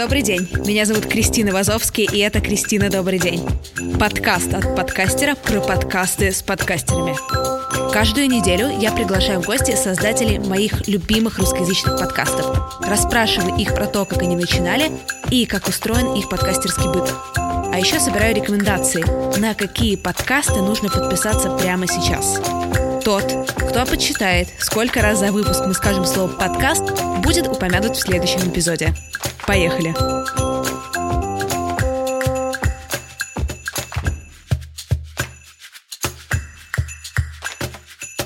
Добрый день, меня зовут Кристина Вазовский, и это «Кристина, добрый день». Подкаст от подкастера про подкасты с подкастерами. Каждую неделю я приглашаю в гости создателей моих любимых русскоязычных подкастов. Расспрашиваю их про то, как они начинали и как устроен их подкастерский быт. А еще собираю рекомендации, на какие подкасты нужно подписаться прямо сейчас. Тот, кто подсчитает, сколько раз за выпуск мы скажем слово «подкаст», будет упомянут в следующем эпизоде. Поехали!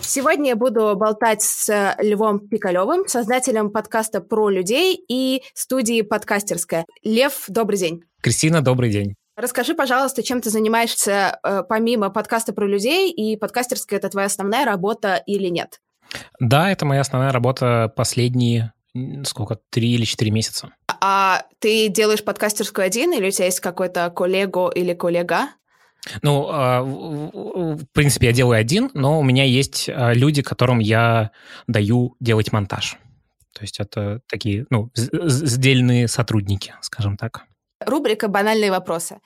Сегодня я буду болтать с Львом Пикалевым, создателем подкаста «Про людей» и студии «Подкастерская». Лев, добрый день. Кристина, добрый день. Расскажи, пожалуйста, чем ты занимаешься э, помимо подкаста про людей, и подкастерская — это твоя основная работа или нет? Да, это моя основная работа последние сколько, три или четыре месяца. А ты делаешь подкастерскую один, или у тебя есть какой-то коллегу или коллега? Ну, а, в принципе, я делаю один, но у меня есть а, люди, которым я даю делать монтаж. То есть это такие, ну, сдельные сотрудники, скажем так. Рубрика «Банальные вопросы».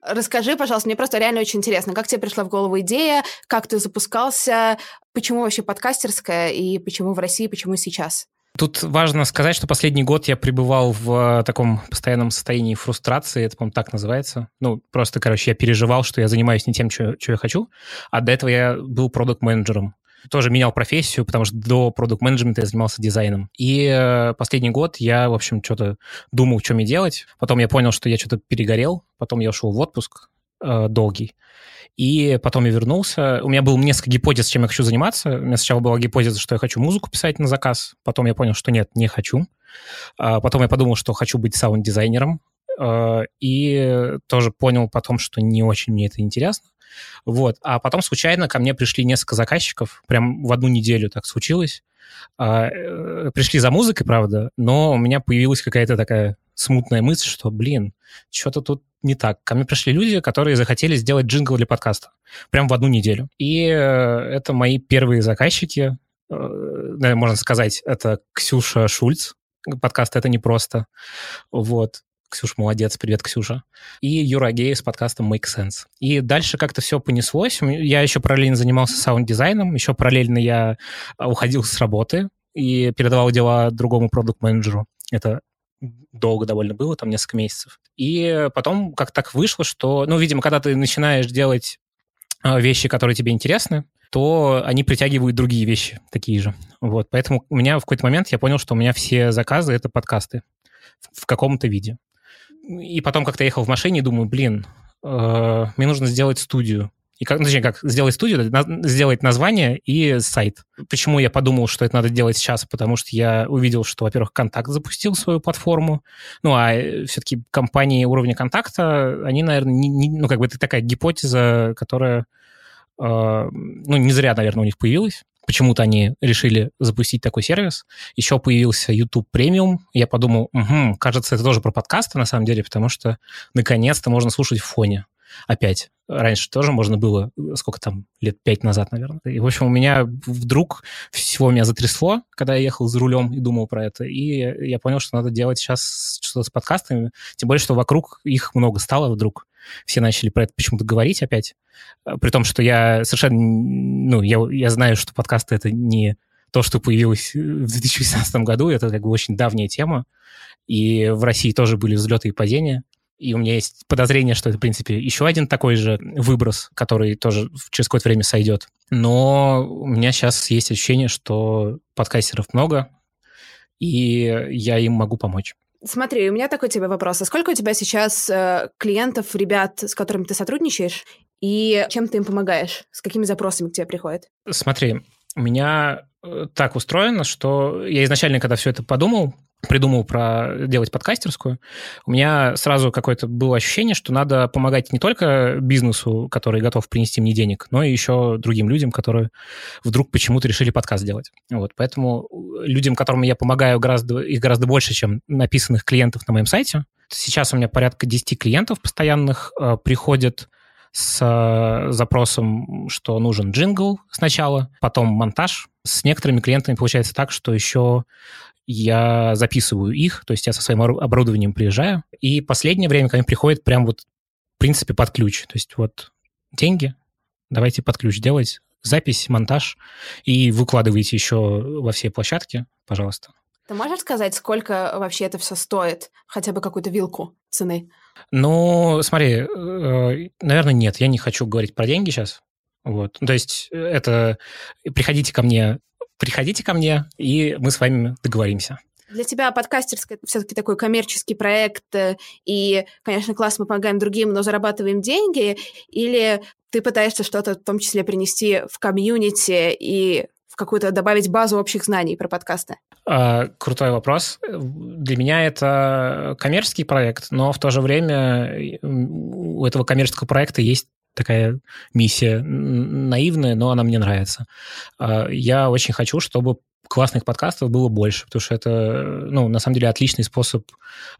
Расскажи, пожалуйста, мне просто реально очень интересно, как тебе пришла в голову идея, как ты запускался, почему вообще подкастерская и почему в России, почему сейчас? Тут важно сказать, что последний год я пребывал в таком постоянном состоянии фрустрации, это, по-моему, так называется. Ну, просто, короче, я переживал, что я занимаюсь не тем, что я хочу, а до этого я был продукт-менеджером тоже менял профессию, потому что до продукт-менеджмента я занимался дизайном. И э, последний год я, в общем, что-то думал, что мне делать. Потом я понял, что я что-то перегорел. Потом я ушел в отпуск э, долгий. И потом я вернулся. У меня было несколько гипотез, чем я хочу заниматься. У меня сначала была гипотеза, что я хочу музыку писать на заказ. Потом я понял, что нет, не хочу. А потом я подумал, что хочу быть саунд-дизайнером. Э, и тоже понял потом, что не очень мне это интересно. Вот. А потом случайно ко мне пришли несколько заказчиков, прям в одну неделю так случилось. А, э, пришли за музыкой, правда, но у меня появилась какая-то такая смутная мысль, что, блин, что-то тут не так. Ко мне пришли люди, которые захотели сделать джингл для подкаста. Прям в одну неделю. И э, это мои первые заказчики. Э, можно сказать, это Ксюша Шульц. Подкаст «Это непросто». Вот. Ксюша молодец, привет, Ксюша. И Юра Гей с подкастом Make Sense. И дальше как-то все понеслось. Я еще параллельно занимался саунд-дизайном, еще параллельно я а, уходил с работы и передавал дела другому продукт-менеджеру. Это долго довольно было, там несколько месяцев. И потом как так вышло, что, ну, видимо, когда ты начинаешь делать а, вещи, которые тебе интересны, то они притягивают другие вещи такие же. Вот, поэтому у меня в какой-то момент я понял, что у меня все заказы — это подкасты в каком-то виде. И потом как-то ехал в машине и думаю, блин, э, мне нужно сделать студию. И как, ну, точнее, как сделать студию, сделать название и сайт. Почему я подумал, что это надо делать сейчас? Потому что я увидел, что, во-первых, Контакт запустил свою платформу. Ну, а э, все-таки компании уровня Контакта, они, наверное, не, не, ну, как бы это такая гипотеза, которая, э, ну, не зря, наверное, у них появилась. Почему-то они решили запустить такой сервис. Еще появился YouTube Premium. Я подумал, угу, кажется, это тоже про подкасты на самом деле, потому что наконец-то можно слушать в фоне опять. Раньше тоже можно было, сколько там, лет пять назад, наверное. И, в общем, у меня вдруг всего меня затрясло, когда я ехал за рулем и думал про это. И я понял, что надо делать сейчас что-то с подкастами. Тем более, что вокруг их много стало вдруг все начали про это почему-то говорить опять. Э, при том, что я совершенно, ну, я, я знаю, что подкасты — это не то, что появилось в 2018 году, это как бы очень давняя тема, и в России тоже были взлеты и падения, и у меня есть подозрение, что это, в принципе, еще один такой же выброс, который тоже через какое-то время сойдет. Но у меня сейчас есть ощущение, что подкастеров много, и я им могу помочь. Смотри, у меня такой тебе вопрос. А сколько у тебя сейчас э, клиентов, ребят, с которыми ты сотрудничаешь, и чем ты им помогаешь? С какими запросами к тебе приходят? Смотри, у меня э, так устроено, что я изначально, когда все это подумал, придумал про делать подкастерскую, у меня сразу какое-то было ощущение, что надо помогать не только бизнесу, который готов принести мне денег, но и еще другим людям, которые вдруг почему-то решили подкаст делать. Вот, поэтому людям, которым я помогаю, гораздо, их гораздо больше, чем написанных клиентов на моем сайте. Сейчас у меня порядка 10 клиентов постоянных. Э, приходят с э, запросом, что нужен джингл сначала, потом монтаж. С некоторыми клиентами получается так, что еще я записываю их, то есть я со своим оборудованием приезжаю, и последнее время ко мне приходит прям вот в принципе под ключ. То есть вот деньги, давайте под ключ делать, запись, монтаж, и выкладывайте еще во все площадки, пожалуйста. Ты можешь сказать, сколько вообще это все стоит? Хотя бы какую-то вилку цены? Ну, смотри, э, наверное, нет. Я не хочу говорить про деньги сейчас. Вот. То есть это... Приходите ко мне, приходите ко мне, и мы с вами договоримся. Для тебя подкастерская все-таки такой коммерческий проект, э, и, конечно, классно мы помогаем другим, но зарабатываем деньги, или ты пытаешься что-то в том числе принести в комьюнити и в какую-то добавить базу общих знаний про подкасты? А, крутой вопрос. Для меня это коммерческий проект, но в то же время у этого коммерческого проекта есть такая миссия наивная, но она мне нравится. А, я очень хочу, чтобы классных подкастов было больше, потому что это, ну, на самом деле, отличный способ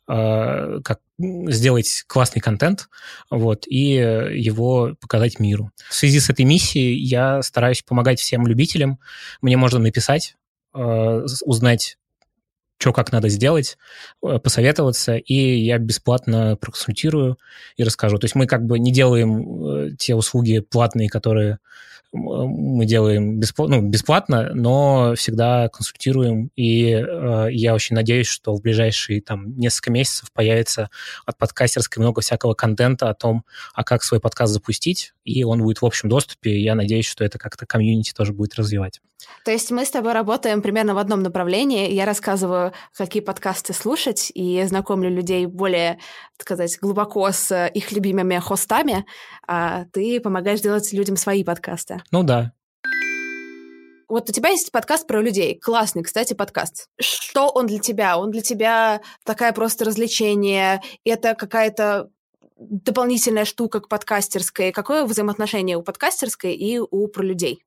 э, как сделать классный контент, вот, и его показать миру. В связи с этой миссией я стараюсь помогать всем любителям. Мне можно написать, э, узнать что как надо сделать, э, посоветоваться, и я бесплатно проконсультирую и расскажу. То есть мы как бы не делаем э, те услуги платные, которые мы делаем бесплатно, ну, бесплатно, но всегда консультируем, и э, я очень надеюсь, что в ближайшие там несколько месяцев появится от подкастерской много всякого контента о том, а как свой подкаст запустить, и он будет в общем доступе, и я надеюсь, что это как-то комьюнити тоже будет развивать. То есть мы с тобой работаем примерно в одном направлении, я рассказываю, какие подкасты слушать, и знакомлю людей более, так сказать, глубоко с их любимыми хостами, а ты помогаешь делать людям свои подкасты. Ну да. Вот у тебя есть подкаст про людей. Классный, кстати, подкаст. Что он для тебя? Он для тебя такая просто развлечение? Это какая-то дополнительная штука к подкастерской? Какое взаимоотношение у подкастерской и у про людей?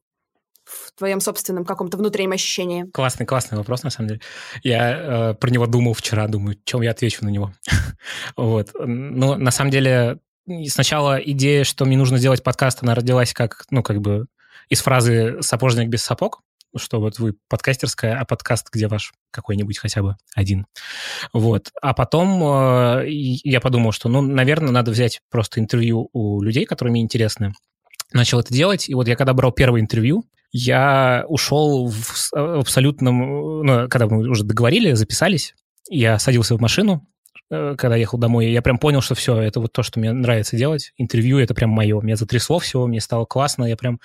в твоем собственном каком-то внутреннем ощущении? Классный, классный вопрос, на самом деле. Я э, про него думал вчера, думаю, чем я отвечу на него. вот. Но на самом деле сначала идея, что мне нужно сделать подкаст, она родилась как, ну, как бы из фразы «сапожник без сапог», что вот вы подкастерская, а подкаст где ваш какой-нибудь хотя бы один. Вот. А потом э, я подумал, что, ну, наверное, надо взять просто интервью у людей, которые мне интересны. Начал это делать, и вот я когда брал первое интервью, я ушел в, в абсолютном... Ну, когда мы уже договорили, записались, я садился в машину, Э, когда ехал домой, я прям понял, что все, это вот то, что мне нравится делать. Интервью — это прям мое. Меня затрясло все, мне стало классно. Я прям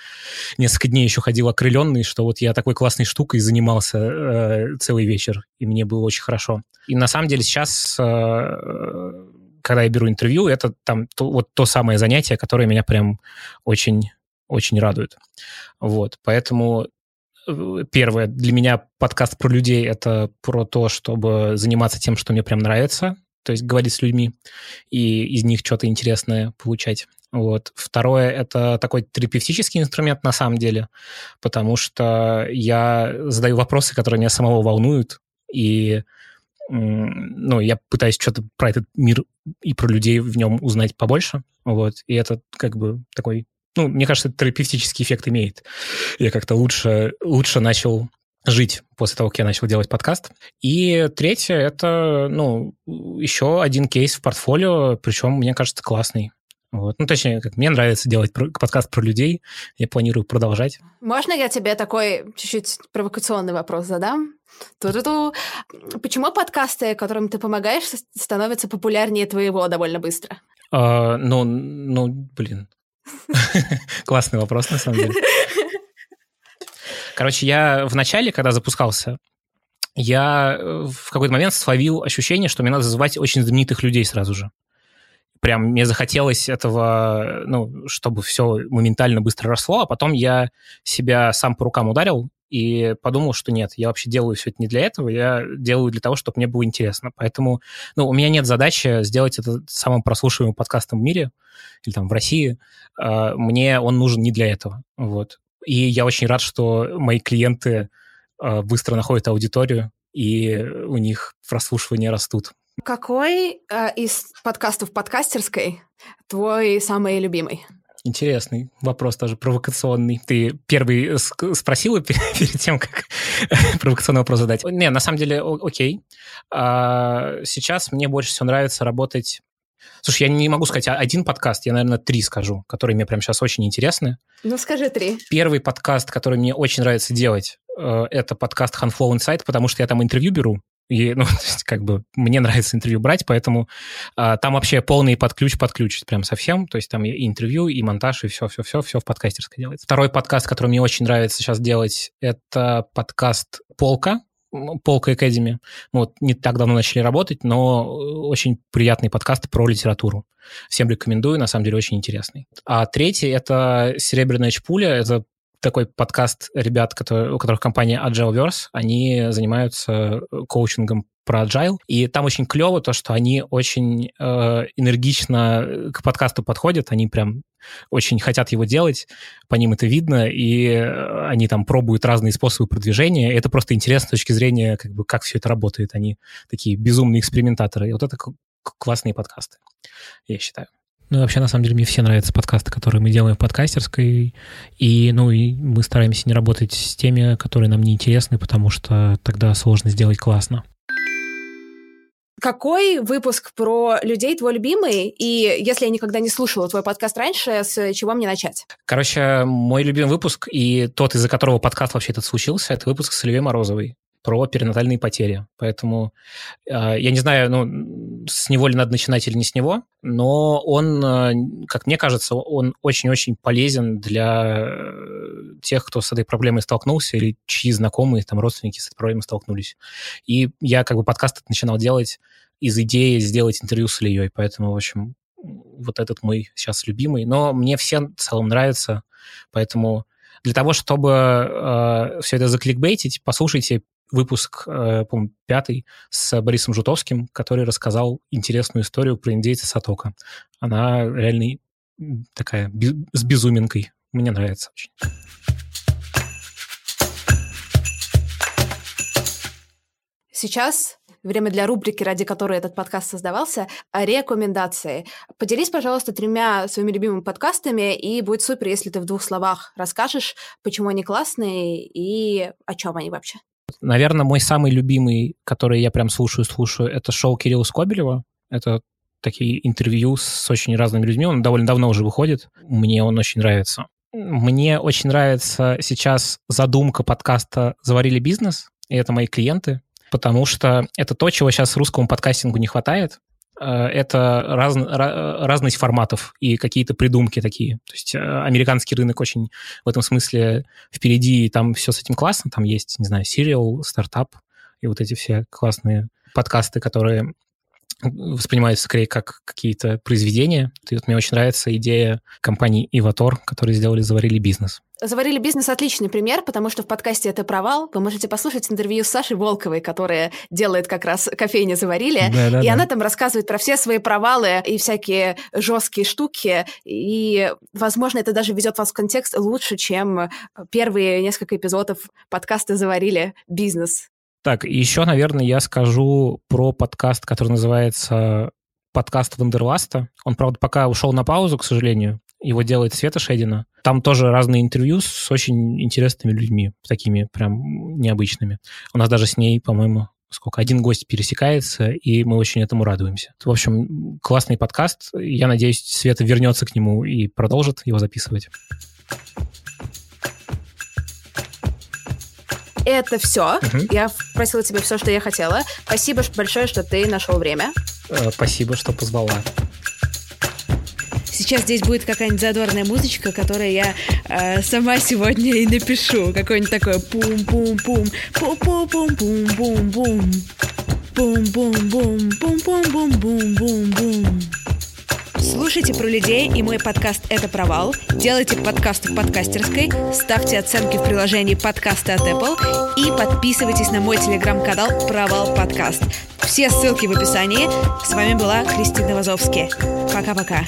несколько дней еще ходил окрыленный, что вот я такой классной штукой занимался э, целый вечер, и мне было очень хорошо. И на самом деле сейчас, э, когда я беру интервью, это там то, вот то самое занятие, которое меня прям очень очень радует. Вот, поэтому э, первое, для меня подкаст про людей — это про то, чтобы заниматься тем, что мне прям нравится, то есть говорить с людьми и из них что-то интересное получать. Вот. Второе — это такой терапевтический инструмент на самом деле, потому что я задаю вопросы, которые меня самого волнуют, и ну, я пытаюсь что-то про этот мир и про людей в нем узнать побольше, вот, и это как бы такой, ну, мне кажется, терапевтический эффект имеет. Я как-то лучше, лучше начал жить после того, как я начал делать подкаст. И третье — это, ну, еще один кейс в портфолио, причем, мне кажется, классный. Вот. Ну, точнее, как мне нравится делать подкаст про людей, я планирую продолжать. Можно я тебе такой чуть-чуть провокационный вопрос задам? Ту-ту-ту. Почему подкасты, которым ты помогаешь, становятся популярнее твоего довольно быстро? А, ну, ну, блин. Классный вопрос, на самом деле. Короче, я в начале, когда запускался, я э, в какой-то момент словил ощущение, что мне надо звать очень знаменитых людей сразу же. Прям мне захотелось этого, ну, чтобы все моментально быстро росло, а потом я себя сам по рукам ударил и подумал, что нет, я вообще делаю все это не для этого, я делаю для того, чтобы мне было интересно. Поэтому, ну, у меня нет задачи сделать это самым прослушиваемым подкастом в мире или там в России. А, мне он нужен не для этого, вот. И я очень рад, что мои клиенты э, быстро находят аудиторию, и у них прослушивания растут. Какой э, из подкастов подкастерской твой самый любимый? Интересный вопрос тоже, провокационный. Ты первый спросила перед тем, как провокационный вопрос задать? Не, на самом деле, окей. А, сейчас мне больше всего нравится работать Слушай, я не могу сказать один подкаст, я, наверное, три скажу, которые мне прямо сейчас очень интересны. Ну, скажи три. Первый подкаст, который мне очень нравится делать, э, это подкаст Handflow Insight, потому что я там интервью беру, и, ну, как бы мне нравится интервью брать, поэтому а, там вообще полный под ключ, под ключ, прям совсем. То есть там и интервью, и монтаж, и все-все-все, все в подкастерской делается. Второй подкаст, который мне очень нравится сейчас делать, это подкаст «Полка», Полка Academy. Мы вот не так давно начали работать, но очень приятный подкаст про литературу. Всем рекомендую, на самом деле очень интересный. А третий — это «Серебряная чпуля». Это такой подкаст ребят, которые, у которых компания Agileverse, они занимаются э, коучингом про agile, и там очень клево то, что они очень э, энергично к подкасту подходят, они прям очень хотят его делать, по ним это видно, и они там пробуют разные способы продвижения, это просто интересно с точки зрения, как бы, как все это работает, они такие безумные экспериментаторы, и вот это классные подкасты, я считаю. Ну вообще, на самом деле, мне все нравятся подкасты, которые мы делаем в подкастерской. И, ну, и мы стараемся не работать с теми, которые нам не интересны, потому что тогда сложно сделать классно. Какой выпуск про людей твой любимый? И если я никогда не слушала твой подкаст раньше, с чего мне начать? Короче, мой любимый выпуск и тот, из-за которого подкаст вообще этот случился, это выпуск с Оливье Морозовой про перинатальные потери. Поэтому э, я не знаю, ну, с него ли надо начинать или не с него, но он, э, как мне кажется, он очень-очень полезен для э, тех, кто с этой проблемой столкнулся или чьи знакомые, там, родственники с этой проблемой столкнулись. И я как бы подкаст начинал делать из идеи сделать интервью с Ильей, поэтому, в общем, вот этот мой сейчас любимый. Но мне все в целом нравятся, поэтому для того, чтобы э, все это закликбейтить, послушайте выпуск, э, по пятый, с Борисом Жутовским, который рассказал интересную историю про индейца Сатока. Она реально такая с безуминкой. Мне нравится очень. Сейчас время для рубрики, ради которой этот подкаст создавался, рекомендации. Поделись, пожалуйста, тремя своими любимыми подкастами, и будет супер, если ты в двух словах расскажешь, почему они классные и о чем они вообще. Наверное, мой самый любимый, который я прям слушаю-слушаю, это шоу Кирилла Скобелева. Это такие интервью с очень разными людьми. Он довольно давно уже выходит. Мне он очень нравится. Мне очень нравится сейчас задумка подкаста «Заварили бизнес», и это мои клиенты, потому что это то, чего сейчас русскому подкастингу не хватает. Э, это раз, разность форматов и какие-то придумки такие. То есть э, американский рынок очень в этом смысле впереди, и там все с этим классно. Там есть, не знаю, Serial, стартап и вот эти все классные подкасты, которые воспринимаются скорее как какие-то произведения. И вот мне очень нравится идея компании Иватор, которые сделали «Заварили бизнес». «Заварили бизнес» — отличный пример, потому что в подкасте «Это провал» вы можете послушать интервью с Сашей Волковой, которая делает как раз кофейню «Заварили», да, да, и да. она там рассказывает про все свои провалы и всякие жесткие штуки, и, возможно, это даже ведет вас в контекст лучше, чем первые несколько эпизодов подкаста «Заварили бизнес». Так, еще, наверное, я скажу про подкаст, который называется подкаст Вандерласта. Он, правда, пока ушел на паузу, к сожалению. Его делает Света Шедина. Там тоже разные интервью с очень интересными людьми, такими прям необычными. У нас даже с ней, по-моему, сколько, один гость пересекается, и мы очень этому радуемся. В общем, классный подкаст. Я надеюсь, Света вернется к нему и продолжит его записывать. Это все. Угу. Я просила тебе все, что я хотела. Спасибо большое, что ты нашел время. Э, спасибо, что позвала. Сейчас здесь будет какая-нибудь задорная музычка, которую я э, сама сегодня и напишу. Какой-нибудь такой пум-пум-пум, пум-пум-пум-пум-пум-пум. Бум-бум-бум, бум-бум-бум-бум-бум-бум. Слушайте про людей и мой подкаст «Это провал». Делайте подкасты в подкастерской, ставьте оценки в приложении подкасты от Apple и подписывайтесь на мой телеграм-канал «Провал подкаст». Все ссылки в описании. С вами была Кристина Вазовски. Пока-пока.